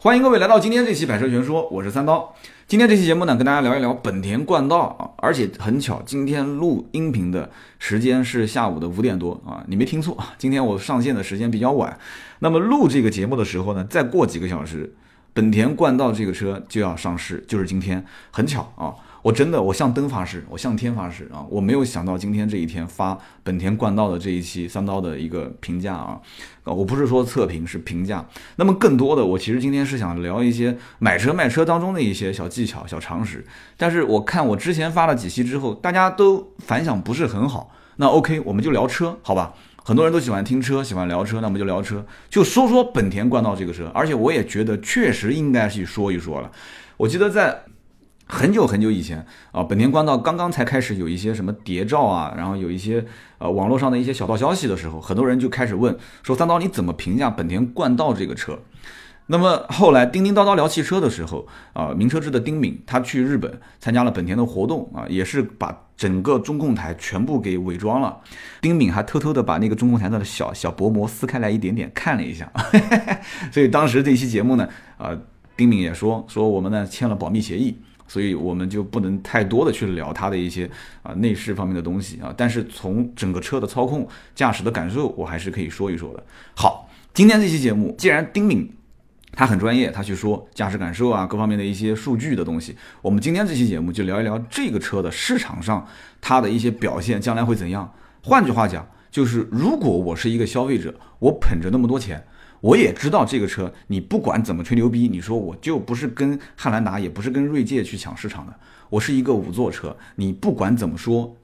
欢迎各位来到今天这期《百车全说》，我是三刀。今天这期节目呢，跟大家聊一聊本田冠道啊，而且很巧，今天录音频的时间是下午的五点多啊，你没听错，今天我上线的时间比较晚。那么录这个节目的时候呢，再过几个小时，本田冠道这个车就要上市，就是今天，很巧啊。我真的，我向灯发誓，我向天发誓啊！我没有想到今天这一天发本田冠道的这一期三刀的一个评价啊，我不是说测评，是评价。那么更多的，我其实今天是想聊一些买车卖车当中的一些小技巧、小常识。但是我看我之前发了几期之后，大家都反响不是很好。那 OK，我们就聊车，好吧？很多人都喜欢听车，喜欢聊车，那我们就聊车，就说说本田冠道这个车。而且我也觉得确实应该去说一说了。我记得在。很久很久以前啊，本田冠道刚刚才开始有一些什么谍照啊，然后有一些呃网络上的一些小道消息的时候，很多人就开始问说三刀你怎么评价本田冠道这个车？那么后来叮叮叨叨聊汽车的时候啊，名车志的丁敏他去日本参加了本田的活动啊，也是把整个中控台全部给伪装了。丁敏还偷偷的把那个中控台的小小薄膜撕开来一点点看了一下，所以当时这期节目呢，啊，丁敏也说说我们呢签了保密协议。所以我们就不能太多的去聊它的一些啊内饰方面的东西啊，但是从整个车的操控、驾驶的感受，我还是可以说一说的。好，今天这期节目，既然丁敏他很专业，他去说驾驶感受啊各方面的一些数据的东西，我们今天这期节目就聊一聊这个车的市场上它的一些表现，将来会怎样？换句话讲，就是如果我是一个消费者，我捧着那么多钱。我也知道这个车，你不管怎么吹牛逼，你说我就不是跟汉兰达，也不是跟锐界去抢市场的，我是一个五座车。你不管怎么说，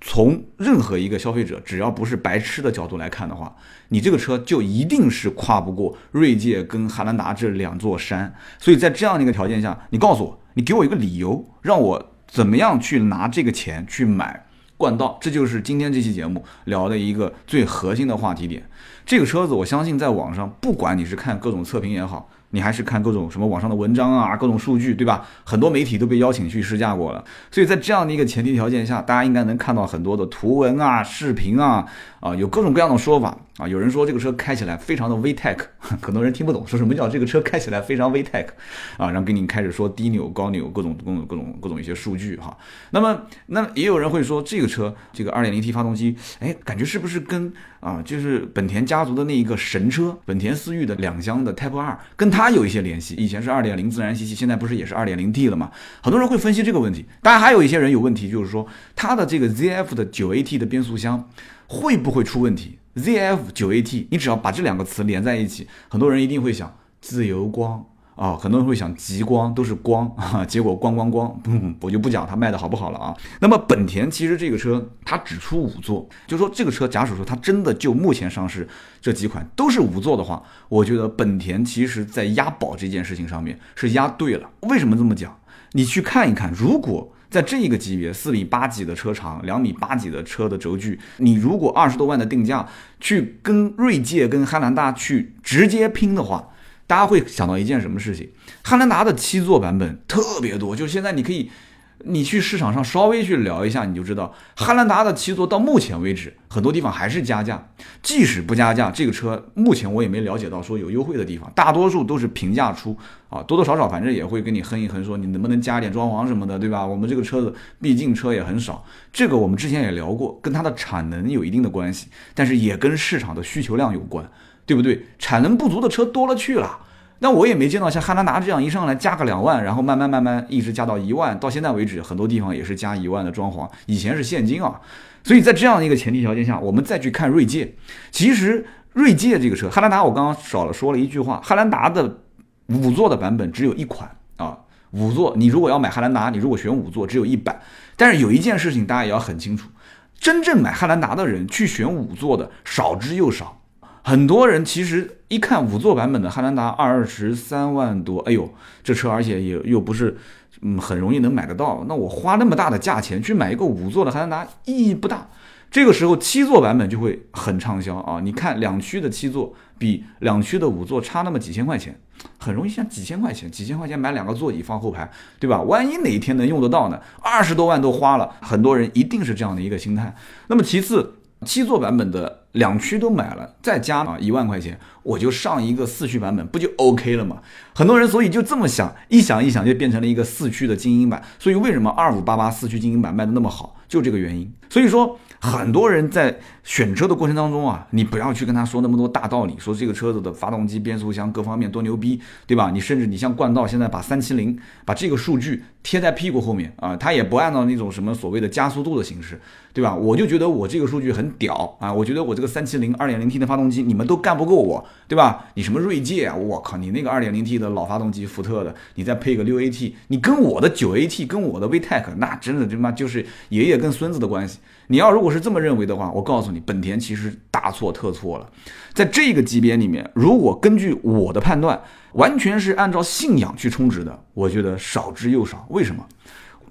从任何一个消费者，只要不是白痴的角度来看的话，你这个车就一定是跨不过锐界跟汉兰达这两座山。所以在这样的一个条件下，你告诉我，你给我一个理由，让我怎么样去拿这个钱去买冠道？这就是今天这期节目聊的一个最核心的话题点。这个车子，我相信在网上，不管你是看各种测评也好。你还是看各种什么网上的文章啊，各种数据，对吧？很多媒体都被邀请去试驾过了，所以在这样的一个前提条件下，大家应该能看到很多的图文啊、视频啊，啊，有各种各样的说法啊。有人说这个车开起来非常的 VTEC，很多人听不懂，说什么叫这个车开起来非常 VTEC 啊？然后给你开始说低扭、高扭，各种各种各种各种一些数据哈。那么，那也有人会说这个车这个 2.0T 发动机，哎，感觉是不是跟啊，就是本田家族的那一个神车本田思域的两厢的 Type R 跟它。它有一些联系，以前是二点零自然吸气，现在不是也是二点零 T 了吗？很多人会分析这个问题，当然还有一些人有问题，就是说它的这个 ZF 的九 AT 的变速箱会不会出问题？ZF 九 AT，你只要把这两个词连在一起，很多人一定会想自由光。啊，很多人会想极光都是光 啊，结果光光光，嗯，我就不讲它卖的好不好了啊。那么本田其实这个车它只出五座，就说这个车假使说它真的就目前上市这几款都是五座的话，我觉得本田其实在押宝这件事情上面是押对了。为什么这么讲？你去看一看，如果在这个级别四米八几的车长，两米八几的车的轴距，你如果二十多万的定价去跟锐界跟汉兰达去直接拼的话。大家会想到一件什么事情？汉兰达的七座版本特别多，就现在你可以，你去市场上稍微去聊一下，你就知道汉兰达的七座到目前为止很多地方还是加价。即使不加价，这个车目前我也没了解到说有优惠的地方，大多数都是平价出啊，多多少少反正也会跟你哼一哼，说你能不能加点装潢什么的，对吧？我们这个车子毕竟车也很少，这个我们之前也聊过，跟它的产能有一定的关系，但是也跟市场的需求量有关。对不对？产能不足的车多了去了，那我也没见到像汉兰达这样一上来加个两万，然后慢慢慢慢一直加到一万，到现在为止，很多地方也是加一万的装潢，以前是现金啊。所以在这样的一个前提条件下，我们再去看锐界，其实锐界这个车，汉兰达我刚刚少了说了一句话，汉兰达的五座的版本只有一款啊，五座，你如果要买汉兰达，你如果选五座，只有一版。但是有一件事情大家也要很清楚，真正买汉兰达的人去选五座的少之又少。很多人其实一看五座版本的汉兰达二十三万多，哎呦，这车而且也又不是，嗯，很容易能买得到。那我花那么大的价钱去买一个五座的汉兰达意义不大。这个时候七座版本就会很畅销啊！你看两驱的七座比两驱的五座差那么几千块钱，很容易像几千块钱，几千块钱买两个座椅放后排，对吧？万一哪一天能用得到呢？二十多万都花了，很多人一定是这样的一个心态。那么其次，七座版本的。两驱都买了，再加啊一万块钱，我就上一个四驱版本，不就 OK 了吗？很多人所以就这么想，一想一想就变成了一个四驱的精英版。所以为什么二五八八四驱精英版卖的那么好，就这个原因。所以说。很多人在选车的过程当中啊，你不要去跟他说那么多大道理，说这个车子的发动机、变速箱各方面多牛逼，对吧？你甚至你像冠道现在把三七零把这个数据贴在屁股后面啊，他也不按照那种什么所谓的加速度的形式。对吧？我就觉得我这个数据很屌啊！我觉得我这个三七零二点零 T 的发动机，你们都干不过我，对吧？你什么锐界啊？我靠，你那个二点零 T 的老发动机，福特的，你再配个六 AT，你跟我的九 AT，跟我的 VTEC，那真的他妈就是爷爷跟孙子的关系。你要如果是这么认为的话，我告诉你，本田其实大错特错了。在这个级别里面，如果根据我的判断，完全是按照信仰去充值的，我觉得少之又少。为什么？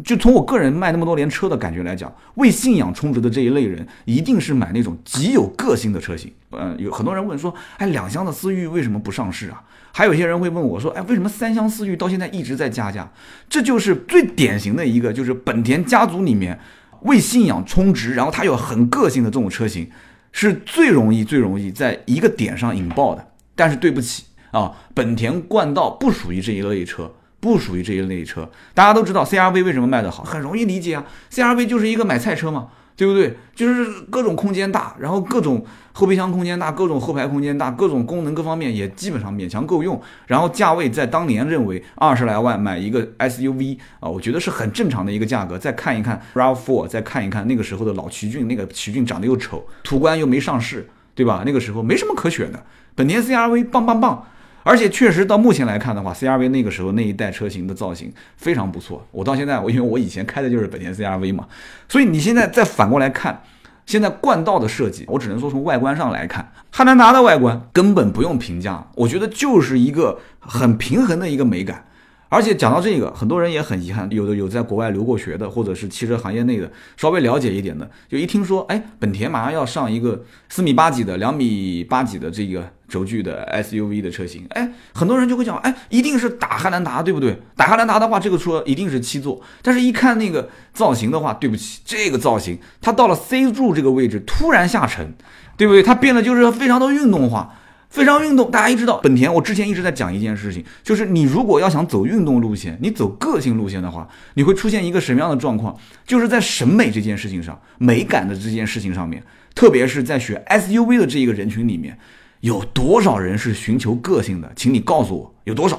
就从我个人卖那么多年车的感觉来讲，为信仰充值的这一类人，一定是买那种极有个性的车型。嗯，有很多人问说，哎，两厢的思域为什么不上市啊？还有些人会问我说，哎，为什么三厢思域到现在一直在加价？这就是最典型的一个，就是本田家族里面为信仰充值，然后它有很个性的这种车型，是最容易最容易在一个点上引爆的。但是对不起啊，本田冠道不属于这一类车。不属于这一类车，大家都知道 CRV 为什么卖得好，很容易理解啊，CRV 就是一个买菜车嘛，对不对？就是各种空间大，然后各种后备箱空间大，各种后排空间大，各种功能各方面也基本上勉强够用，然后价位在当年认为二十来万买一个 SUV 啊，我觉得是很正常的一个价格。再看一看 RAV4，再看一看那个时候的老奇骏，那个奇骏长得又丑，途观又没上市，对吧？那个时候没什么可选的，本田 CRV 棒棒棒。而且确实到目前来看的话，CRV 那个时候那一代车型的造型非常不错。我到现在，我因为我以前开的就是本田 CRV 嘛，所以你现在再反过来看，现在冠道的设计，我只能说从外观上来看，汉兰达的外观根本不用评价，我觉得就是一个很平衡的一个美感。而且讲到这个，很多人也很遗憾，有的有在国外留过学的，或者是汽车行业内的稍微了解一点的，就一听说，哎，本田马上要上一个四米八几的、两米八几的这个轴距的 SUV 的车型，哎，很多人就会讲，哎，一定是打汉兰达，对不对？打汉兰达的话，这个车一定是七座。但是，一看那个造型的话，对不起，这个造型它到了 C 柱这个位置突然下沉，对不对？它变得就是非常的运动化。非常运动，大家一知道本田，我之前一直在讲一件事情，就是你如果要想走运动路线，你走个性路线的话，你会出现一个什么样的状况？就是在审美这件事情上，美感的这件事情上面，特别是在选 SUV 的这一个人群里面，有多少人是寻求个性的？请你告诉我，有多少？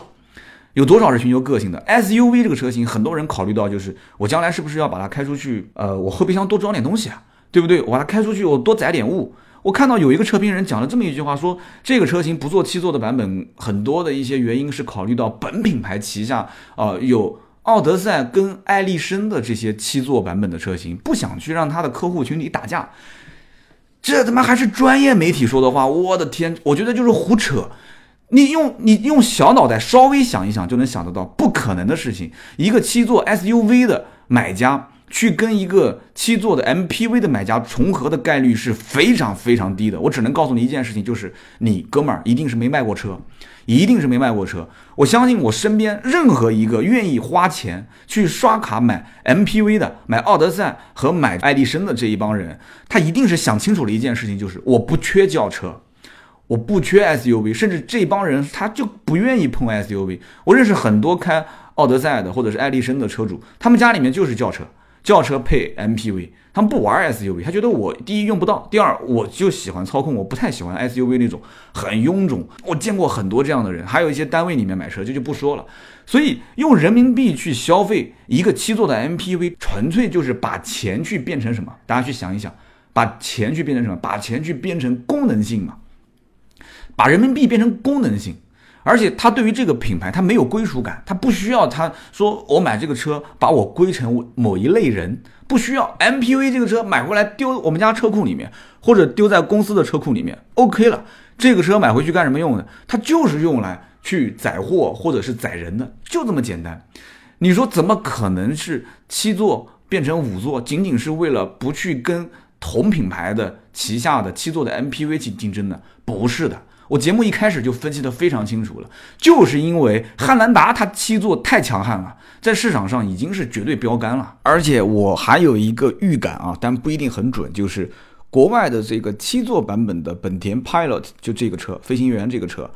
有多少是寻求个性的 SUV 这个车型？很多人考虑到就是我将来是不是要把它开出去？呃，我后备箱多装点东西啊，对不对？我把它开出去，我多载点物。我看到有一个车评人讲了这么一句话，说这个车型不做七座的版本，很多的一些原因是考虑到本品牌旗下啊有奥德赛跟艾力绅的这些七座版本的车型，不想去让他的客户群体打架。这他妈还是专业媒体说的话，我的天，我觉得就是胡扯。你用你用小脑袋稍微想一想就能想得到，不可能的事情。一个七座 SUV 的买家。去跟一个七座的 MPV 的买家重合的概率是非常非常低的。我只能告诉你一件事情，就是你哥们儿一定是没卖过车，一定是没卖过车。我相信我身边任何一个愿意花钱去刷卡买 MPV 的、买奥德赛和买爱迪生的这一帮人，他一定是想清楚了一件事情，就是我不缺轿车，我不缺 SUV，甚至这帮人他就不愿意碰 SUV。我认识很多开奥德赛的或者是爱迪生的车主，他们家里面就是轿车。轿车配 MPV，他们不玩 SUV，他觉得我第一用不到，第二我就喜欢操控，我不太喜欢 SUV 那种很臃肿。我见过很多这样的人，还有一些单位里面买车这就不说了。所以用人民币去消费一个七座的 MPV，纯粹就是把钱去变成什么？大家去想一想，把钱去变成什么？把钱去变成功能性嘛？把人民币变成功能性。而且他对于这个品牌，他没有归属感，他不需要他说我买这个车把我归成某一类人，不需要 MPV 这个车买回来丢我们家车库里面，或者丢在公司的车库里面，OK 了。这个车买回去干什么用的？它就是用来去载货或者是载人的，就这么简单。你说怎么可能是七座变成五座，仅仅是为了不去跟同品牌的旗下的七座的 MPV 去竞争呢？不是的。我节目一开始就分析的非常清楚了，就是因为汉兰达它七座太强悍了，在市场上已经是绝对标杆了。而且我还有一个预感啊，但不一定很准，就是国外的这个七座版本的本田 Pilot 就这个车，飞行员这个车，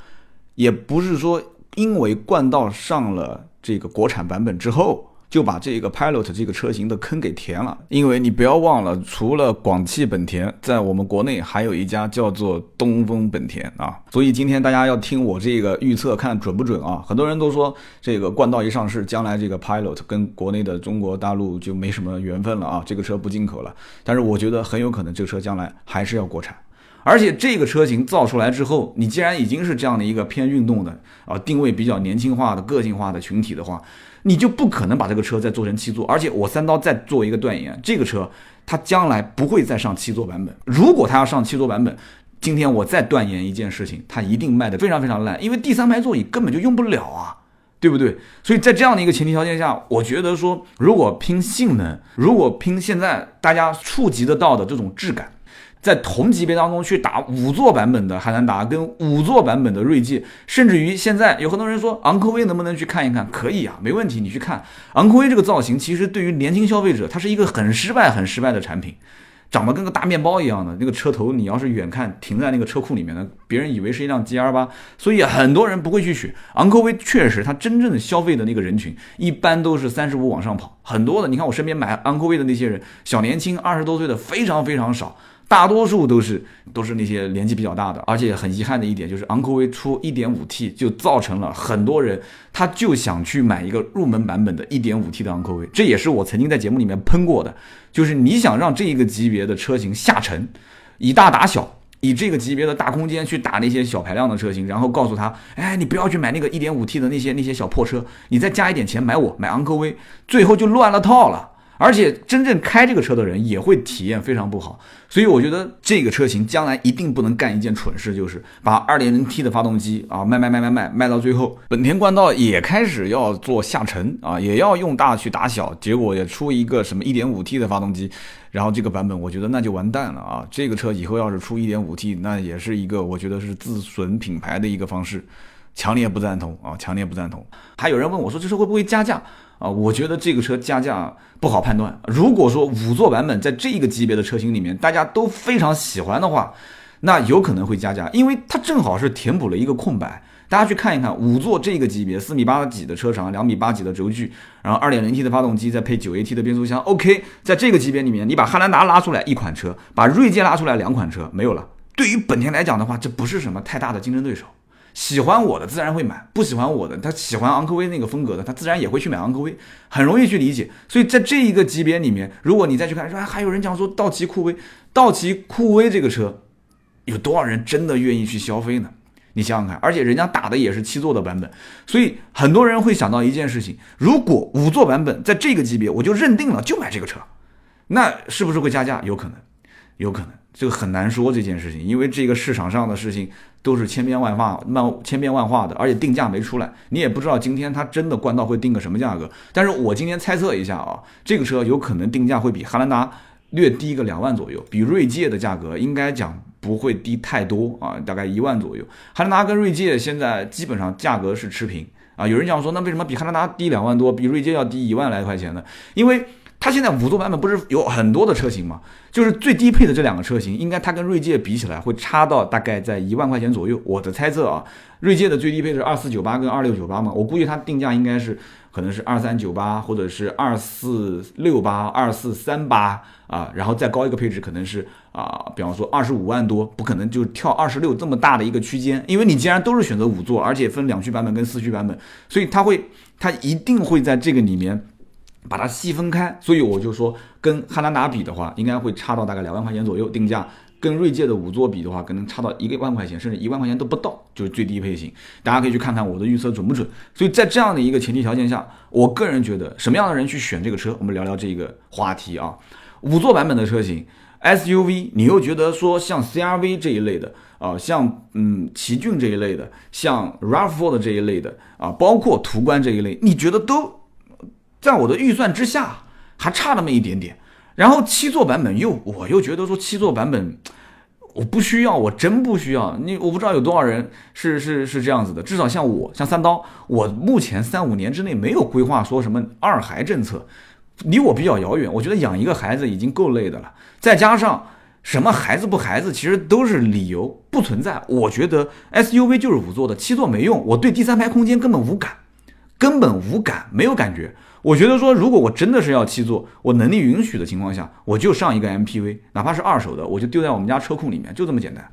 也不是说因为冠道上了这个国产版本之后。就把这个 Pilot 这个车型的坑给填了，因为你不要忘了，除了广汽本田，在我们国内还有一家叫做东风本田啊。所以今天大家要听我这个预测，看准不准啊？很多人都说这个冠道一上市，将来这个 Pilot 跟国内的中国大陆就没什么缘分了啊，这个车不进口了。但是我觉得很有可能这个车将来还是要国产。而且这个车型造出来之后，你既然已经是这样的一个偏运动的啊，定位比较年轻化的个性化的群体的话，你就不可能把这个车再做成七座。而且我三刀再做一个断言，这个车它将来不会再上七座版本。如果它要上七座版本，今天我再断言一件事情，它一定卖的非常非常烂，因为第三排座椅根本就用不了啊，对不对？所以在这样的一个前提条件下，我觉得说，如果拼性能，如果拼现在大家触及得到的这种质感。在同级别当中去打五座版本的汉兰达跟五座版本的锐界，甚至于现在有很多人说昂科威能不能去看一看？可以啊，没问题，你去看昂科威这个造型，其实对于年轻消费者，它是一个很失败、很失败的产品，长得跟个大面包一样的那个车头，你要是远看停在那个车库里面的，别人以为是一辆 G R 八，所以很多人不会去选昂科威。确实，它真正的消费的那个人群一般都是三十五往上跑，很多的，你看我身边买昂科威的那些人，小年轻二十多岁的非常非常少。大多数都是都是那些年纪比较大的，而且很遗憾的一点就是昂科威出 1.5T 就造成了很多人他就想去买一个入门版本的 1.5T 的昂科威，这也是我曾经在节目里面喷过的，就是你想让这一个级别的车型下沉，以大打小，以这个级别的大空间去打那些小排量的车型，然后告诉他，哎，你不要去买那个 1.5T 的那些那些小破车，你再加一点钱买我买昂科威，最后就乱了套了。而且真正开这个车的人也会体验非常不好，所以我觉得这个车型将来一定不能干一件蠢事，就是把 2.0T 的发动机啊卖卖卖卖卖卖到最后，本田冠道也开始要做下沉啊，也要用大去打小，结果也出一个什么 1.5T 的发动机，然后这个版本我觉得那就完蛋了啊！这个车以后要是出 1.5T，那也是一个我觉得是自损品牌的一个方式，强烈不赞同啊！强烈不赞同。还有人问我说，这车会不会加价？啊，我觉得这个车加价不好判断。如果说五座版本在这个级别的车型里面大家都非常喜欢的话，那有可能会加价，因为它正好是填补了一个空白。大家去看一看五座这个级别，四米八几的车长，两米八几的轴距，然后二点零 T 的发动机，再配九 AT 的变速箱，OK，在这个级别里面，你把汉兰达拉出来一款车，把锐界拉出来两款车，没有了。对于本田来讲的话，这不是什么太大的竞争对手。喜欢我的自然会买，不喜欢我的，他喜欢昂科威那个风格的，他自然也会去买昂科威，很容易去理解。所以在这一个级别里面，如果你再去看，说还有人讲说道奇酷威，道奇酷威这个车，有多少人真的愿意去消费呢？你想想看，而且人家打的也是七座的版本，所以很多人会想到一件事情：如果五座版本在这个级别，我就认定了就买这个车，那是不是会加价？有可能，有可能。这个很难说这件事情，因为这个市场上的事情都是千变万化、万千变万化的，而且定价没出来，你也不知道今天它真的冠道会定个什么价格。但是我今天猜测一下啊，这个车有可能定价会比汉兰达略低个两万左右，比锐界的价格应该讲不会低太多啊，大概一万左右。汉兰达跟锐界现在基本上价格是持平啊，有人讲说那为什么比汉兰达低两万多，比锐界要低一万来块钱呢？因为它现在五座版本不是有很多的车型吗？就是最低配的这两个车型，应该它跟锐界比起来会差到大概在一万块钱左右。我的猜测啊，锐界的最低配是二四九八跟二六九八嘛，我估计它定价应该是可能是二三九八或者是二四六八、二四三八啊，然后再高一个配置可能是啊，比方说二十五万多，不可能就跳二十六这么大的一个区间，因为你既然都是选择五座，而且分两驱版本跟四驱版本，所以它会它一定会在这个里面。把它细分开，所以我就说跟汉兰达比的话，应该会差到大概两万块钱左右定价；跟锐界的五座比的话，可能差到一个万块钱，甚至一万块钱都不到，就是最低配型。大家可以去看看我的预测准不准。所以在这样的一个前提条件下，我个人觉得什么样的人去选这个车，我们聊聊这个话题啊。五座版本的车型，SUV，你又觉得说像 CRV 这一类的啊，像嗯奇骏这一类的，像 RAV4 的这一类的啊，包括途观这一类，你觉得都？在我的预算之下，还差那么一点点。然后七座版本又，我又觉得说七座版本我不需要，我真不需要。你我不知道有多少人是是是这样子的。至少像我，像三刀，我目前三五年之内没有规划说什么二孩政策，离我比较遥远。我觉得养一个孩子已经够累的了，再加上什么孩子不孩子，其实都是理由，不存在。我觉得 SUV 就是五座的，七座没用，我对第三排空间根本无感，根本无感，没有感觉。我觉得说，如果我真的是要七座，我能力允许的情况下，我就上一个 MPV，哪怕是二手的，我就丢在我们家车库里面，就这么简单。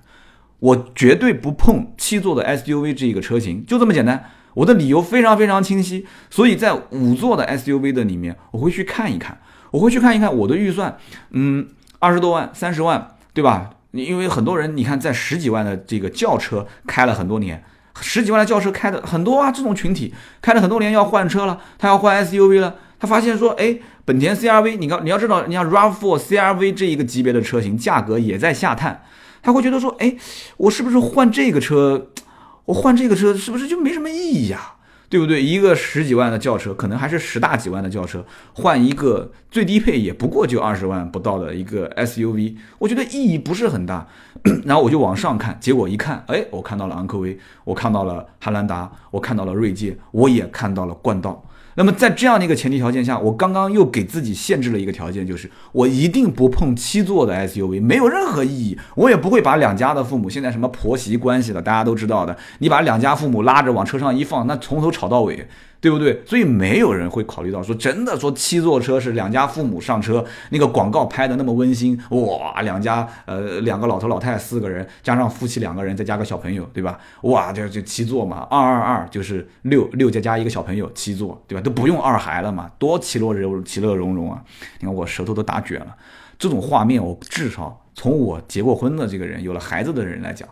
我绝对不碰七座的 SUV 这一个车型，就这么简单。我的理由非常非常清晰，所以在五座的 SUV 的里面，我会去看一看，我会去看一看我的预算，嗯，二十多万、三十万，对吧？因为很多人，你看在十几万的这个轿车开了很多年，十几万的轿车开的很多啊，这种群体开了很多年要换车了，他要换 SUV 了，他发现说，哎，本田 CRV，你刚你要知道，你像 RAV4 CRV 这一个级别的车型价格也在下探。他会觉得说，哎，我是不是换这个车？我换这个车是不是就没什么意义呀？对不对？一个十几万的轿车，可能还是十大几万的轿车，换一个最低配也不过就二十万不到的一个 SUV，我觉得意义不是很大。然后我就往上看，结果一看，哎，我看到了昂科威，我看到了汉兰达，我看到了锐界，我也看到了冠道。那么在这样的一个前提条件下，我刚刚又给自己限制了一个条件，就是我一定不碰七座的 SUV，没有任何意义。我也不会把两家的父母，现在什么婆媳关系了，大家都知道的，你把两家父母拉着往车上一放，那从头吵到尾。对不对？所以没有人会考虑到说，真的说七座车是两家父母上车，那个广告拍的那么温馨哇，两家呃两个老头老太四个人，加上夫妻两个人，再加个小朋友，对吧？哇，就就七座嘛，二二二就是六六加加一个小朋友，七座，对吧？都不用二孩了嘛，多其乐融其乐融融啊！你看我舌头都打卷了，这种画面我至少从我结过婚的这个人，有了孩子的人来讲。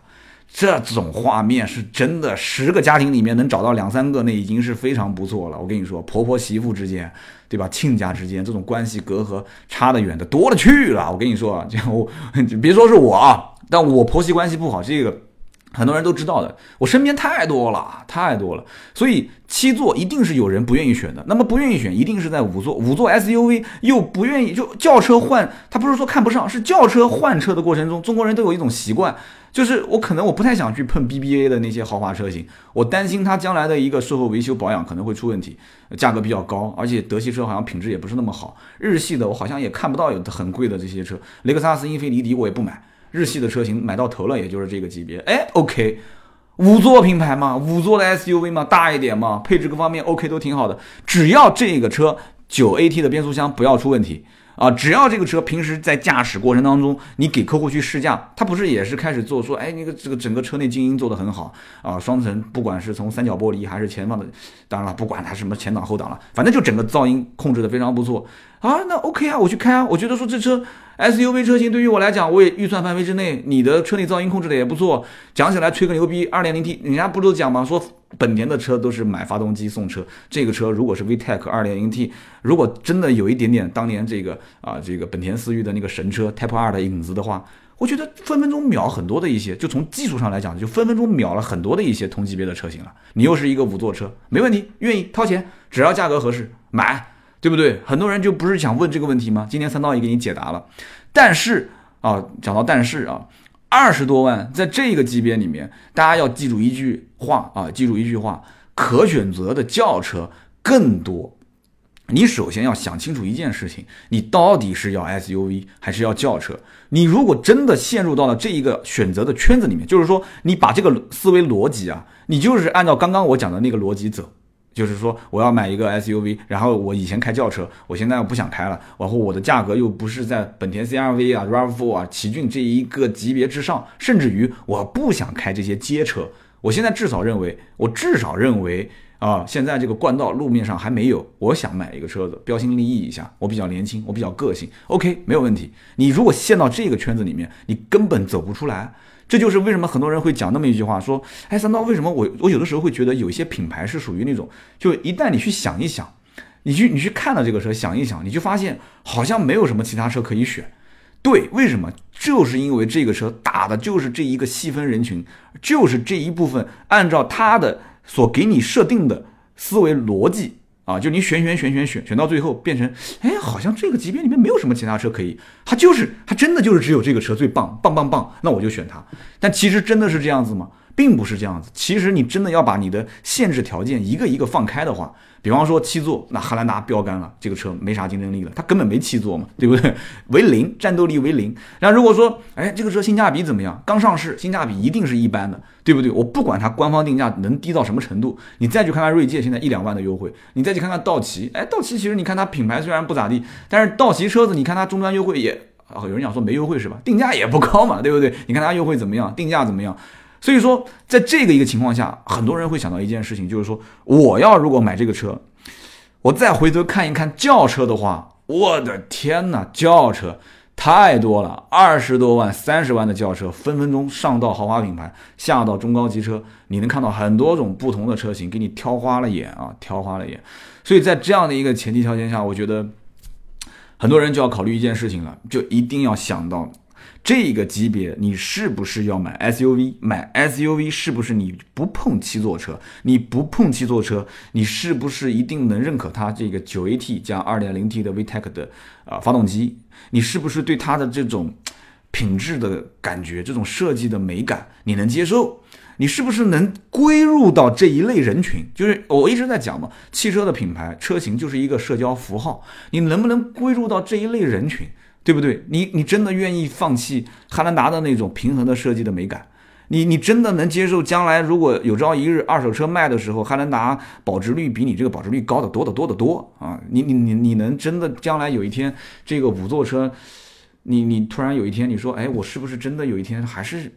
这种画面是真的，十个家庭里面能找到两三个，那已经是非常不错了。我跟你说，婆婆媳妇之间，对吧？亲家之间，这种关系隔阂差得远的多了去了。我跟你说啊，我别说是我啊，但我婆媳关系不好，这个很多人都知道的。我身边太多了，太多了。所以七座一定是有人不愿意选的。那么不愿意选，一定是在五座，五座 SUV 又不愿意，就轿车换，他不是说看不上，是轿车换车的过程中，中国人都有一种习惯。就是我可能我不太想去碰 BBA 的那些豪华车型，我担心它将来的一个售后维修保养可能会出问题，价格比较高，而且德系车好像品质也不是那么好。日系的我好像也看不到有很贵的这些车，雷克萨斯、英菲尼迪我也不买。日系的车型买到头了，也就是这个级别。哎，OK，五座品牌嘛，五座的 SUV 嘛，大一点嘛，配置各方面 OK 都挺好的，只要这个车九 AT 的变速箱不要出问题。啊，只要这个车平时在驾驶过程当中，你给客户去试驾，他不是也是开始做说，哎，那个这个整个车内静音做得很好啊，双层，不管是从三角玻璃还是前方的，当然了，不管它什么前挡后挡了，反正就整个噪音控制的非常不错啊，那 OK 啊，我去开啊，我觉得说这车。SUV 车型对于我来讲，我也预算范围之内。你的车内噪音控制的也不错，讲起来吹个牛逼，2.0T，人家不都讲吗？说本田的车都是买发动机送车，这个车如果是 VTEC 2.0T，如果真的有一点点当年这个啊这个本田思域的那个神车 Type R 的影子的话，我觉得分分钟秒很多的一些，就从技术上来讲，就分分钟秒了很多的一些同级别的车型了。你又是一个五座车，没问题，愿意掏钱，只要价格合适，买。对不对？很多人就不是想问这个问题吗？今天三刀也给你解答了。但是啊，讲到但是啊，二十多万在这个级别里面，大家要记住一句话啊，记住一句话：可选择的轿车更多。你首先要想清楚一件事情：你到底是要 SUV 还是要轿车？你如果真的陷入到了这一个选择的圈子里面，就是说你把这个思维逻辑啊，你就是按照刚刚我讲的那个逻辑走。就是说，我要买一个 SUV，然后我以前开轿车，我现在不想开了，然后我的价格又不是在本田 CRV 啊、RAV4 啊、奇骏这一个级别之上，甚至于我不想开这些街车，我现在至少认为，我至少认为啊，现在这个冠道路面上还没有，我想买一个车子，标新立异一下，我比较年轻，我比较个性，OK，没有问题。你如果陷到这个圈子里面，你根本走不出来。这就是为什么很多人会讲那么一句话，说，哎，三刀，为什么我我有的时候会觉得有些品牌是属于那种，就一旦你去想一想，你去你去看了这个车，想一想，你就发现好像没有什么其他车可以选。对，为什么？就是因为这个车打的就是这一个细分人群，就是这一部分按照它的所给你设定的思维逻辑。啊，就你选选选选选选到最后变成，哎，好像这个级别里面没有什么其他车可以，它就是它真的就是只有这个车最棒棒棒棒，那我就选它。但其实真的是这样子吗？并不是这样子。其实你真的要把你的限制条件一个一个放开的话，比方说七座，那汉兰达标杆了，这个车没啥竞争力了，它根本没七座嘛，对不对？为零，战斗力为零。那如果说，哎，这个车性价比怎么样？刚上市，性价比一定是一般的，对不对？我不管它官方定价能低到什么程度，你再去看看锐界现在一两万的优惠，你再去看看道奇，哎，道奇其实你看它品牌虽然不咋地，但是道奇车子你看它终端优惠也，啊，有人讲说没优惠是吧？定价也不高嘛，对不对？你看它优惠怎么样？定价怎么样？所以说，在这个一个情况下，很多人会想到一件事情，就是说，我要如果买这个车，我再回头看一看轿车的话，我的天哪，轿车太多了，二十多万、三十万的轿车，分分钟上到豪华品牌，下到中高级车，你能看到很多种不同的车型，给你挑花了眼啊，挑花了眼。所以在这样的一个前提条件下，我觉得很多人就要考虑一件事情了，就一定要想到。这个级别你是不是要买 SUV？买 SUV 是不是你不碰七座车？你不碰七座车，你是不是一定能认可它这个九 AT 加二点零 T 的 VTEC 的啊发动机？你是不是对它的这种品质的感觉、这种设计的美感你能接受？你是不是能归入到这一类人群？就是我一直在讲嘛，汽车的品牌车型就是一个社交符号，你能不能归入到这一类人群？对不对？你你真的愿意放弃汉兰达的那种平衡的设计的美感？你你真的能接受将来如果有朝一日二手车卖的时候，汉兰达保值率比你这个保值率高的多得多得多啊？你你你你能真的将来有一天这个五座车，你你突然有一天你说，哎，我是不是真的有一天还是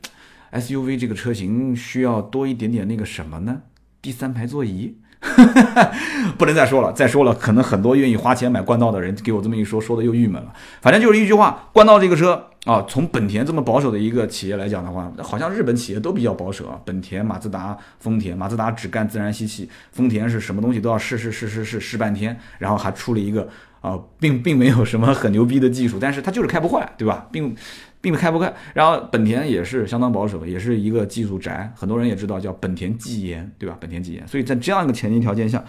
SUV 这个车型需要多一点点那个什么呢？第三排座椅？不能再说了，再说了，可能很多愿意花钱买冠道的人给我这么一说，说的又郁闷了。反正就是一句话，冠道这个车啊，从本田这么保守的一个企业来讲的话，好像日本企业都比较保守啊。本田、马自达、丰田，马自达只干自然吸气，丰田是什么东西都要试试试试试试半天，然后还出了一个啊，并并没有什么很牛逼的技术，但是它就是开不坏，对吧？并。并不开不开，然后本田也是相当保守，也是一个技术宅，很多人也知道叫本田技研，对吧？本田技研，所以在这样一个前提条件下，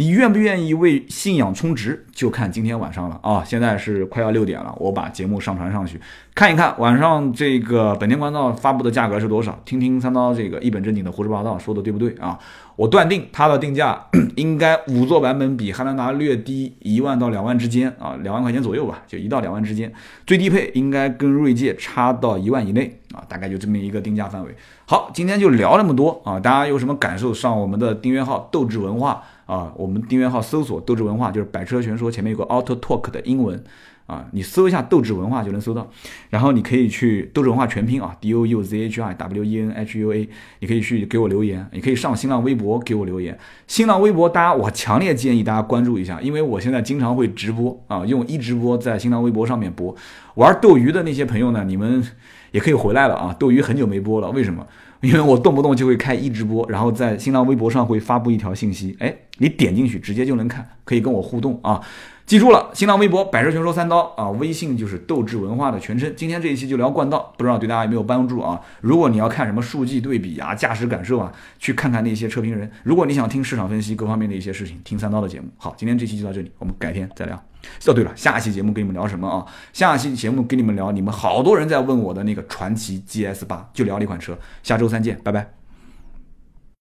你愿不愿意为信仰充值，就看今天晚上了啊！现在是快要六点了，我把节目上传上去，看一看晚上这个本田冠道发布的价格是多少，听听三刀这个一本正经的胡说八道说的对不对啊？我断定它的定价应该五座版本比汉兰达略低一万到两万之间啊，两万块钱左右吧，就一到两万之间。最低配应该跟锐界差到一万以内啊，大概就这么一个定价范围。好，今天就聊那么多啊，大家有什么感受？上我们的订阅号“斗志文化”啊，我们订阅号搜索“斗志文化”，就是百车全说前面有个 Auto Talk 的英文。啊，你搜一下斗志文化就能搜到，然后你可以去斗志文化全拼啊，D O U Z H I W E N H U A，你可以去给我留言，你可以上新浪微博给我留言。新浪微博大家，我强烈建议大家关注一下，因为我现在经常会直播啊，用一直播在新浪微博上面播。玩斗鱼的那些朋友呢，你们也可以回来了啊，斗鱼很久没播了，为什么？因为我动不动就会开一直播，然后在新浪微博上会发布一条信息，哎，你点进去直接就能看，可以跟我互动啊。记住了，新浪微博百车全说三刀啊，微信就是斗志文化的全称。今天这一期就聊冠道，不知道对大家有没有帮助啊？如果你要看什么数据对比啊、驾驶感受啊，去看看那些车评人。如果你想听市场分析各方面的一些事情，听三刀的节目。好，今天这期就到这里，我们改天再聊。哦，对了，下期节目跟你们聊什么啊？下期节目跟你们聊你们好多人在问我的那个传奇 GS 八，就聊那款车。下周三见，拜拜。